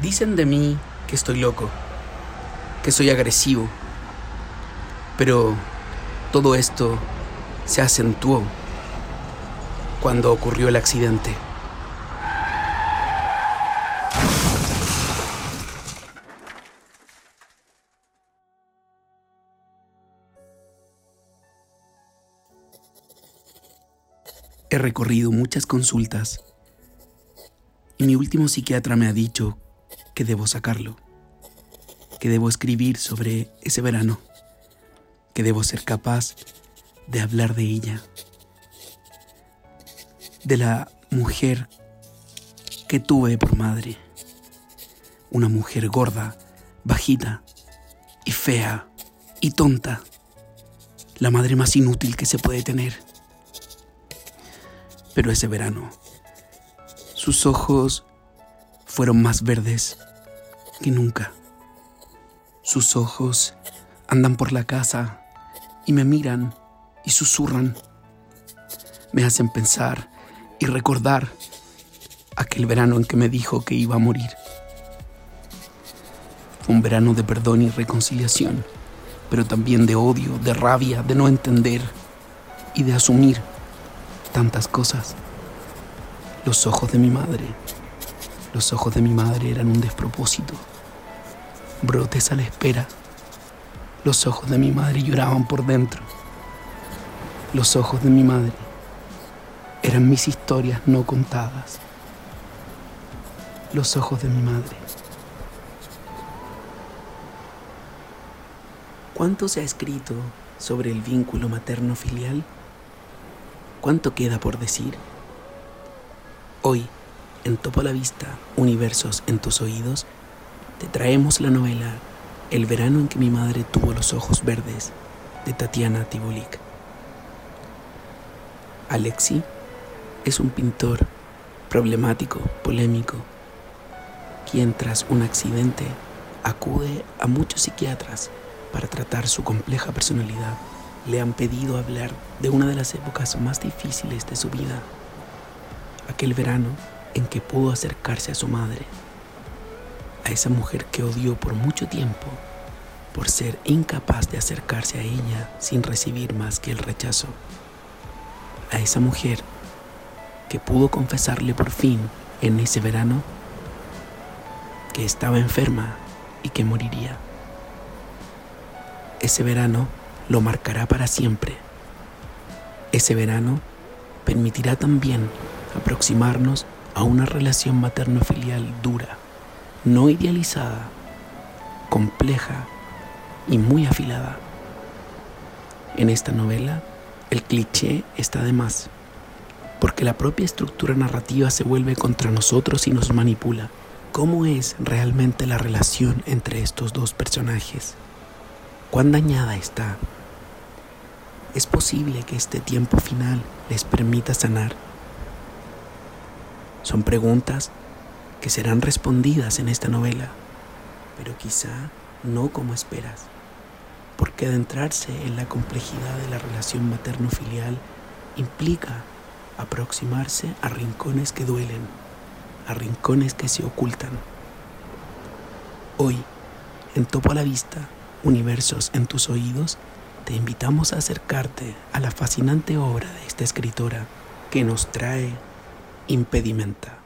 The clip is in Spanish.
Dicen de mí que estoy loco, que soy agresivo, pero todo esto se acentuó cuando ocurrió el accidente. He recorrido muchas consultas y mi último psiquiatra me ha dicho que debo sacarlo, que debo escribir sobre ese verano, que debo ser capaz de hablar de ella, de la mujer que tuve por madre, una mujer gorda, bajita y fea y tonta, la madre más inútil que se puede tener. Pero ese verano sus ojos fueron más verdes que nunca. Sus ojos andan por la casa y me miran y susurran. Me hacen pensar y recordar aquel verano en que me dijo que iba a morir. Fue un verano de perdón y reconciliación, pero también de odio, de rabia, de no entender y de asumir tantas cosas. Los ojos de mi madre, los ojos de mi madre eran un despropósito. Brotes a la espera. Los ojos de mi madre lloraban por dentro. Los ojos de mi madre eran mis historias no contadas. Los ojos de mi madre. ¿Cuánto se ha escrito sobre el vínculo materno-filial? ¿Cuánto queda por decir? Hoy, en Topo a la Vista, Universos en tus oídos, te traemos la novela El verano en que mi madre tuvo los ojos verdes, de Tatiana Tibulik. Alexi es un pintor problemático, polémico, quien tras un accidente acude a muchos psiquiatras para tratar su compleja personalidad le han pedido hablar de una de las épocas más difíciles de su vida, aquel verano en que pudo acercarse a su madre, a esa mujer que odió por mucho tiempo por ser incapaz de acercarse a ella sin recibir más que el rechazo, a esa mujer que pudo confesarle por fin en ese verano que estaba enferma y que moriría. Ese verano lo marcará para siempre. Ese verano permitirá también aproximarnos a una relación materno-filial dura, no idealizada, compleja y muy afilada. En esta novela, el cliché está de más, porque la propia estructura narrativa se vuelve contra nosotros y nos manipula. ¿Cómo es realmente la relación entre estos dos personajes? ¿Cuán dañada está? es posible que este tiempo final les permita sanar. Son preguntas que serán respondidas en esta novela, pero quizá no como esperas, porque adentrarse en la complejidad de la relación materno-filial implica aproximarse a rincones que duelen, a rincones que se ocultan. Hoy, en Topo a la Vista, Universos en tus oídos, te invitamos a acercarte a la fascinante obra de esta escritora que nos trae impedimenta.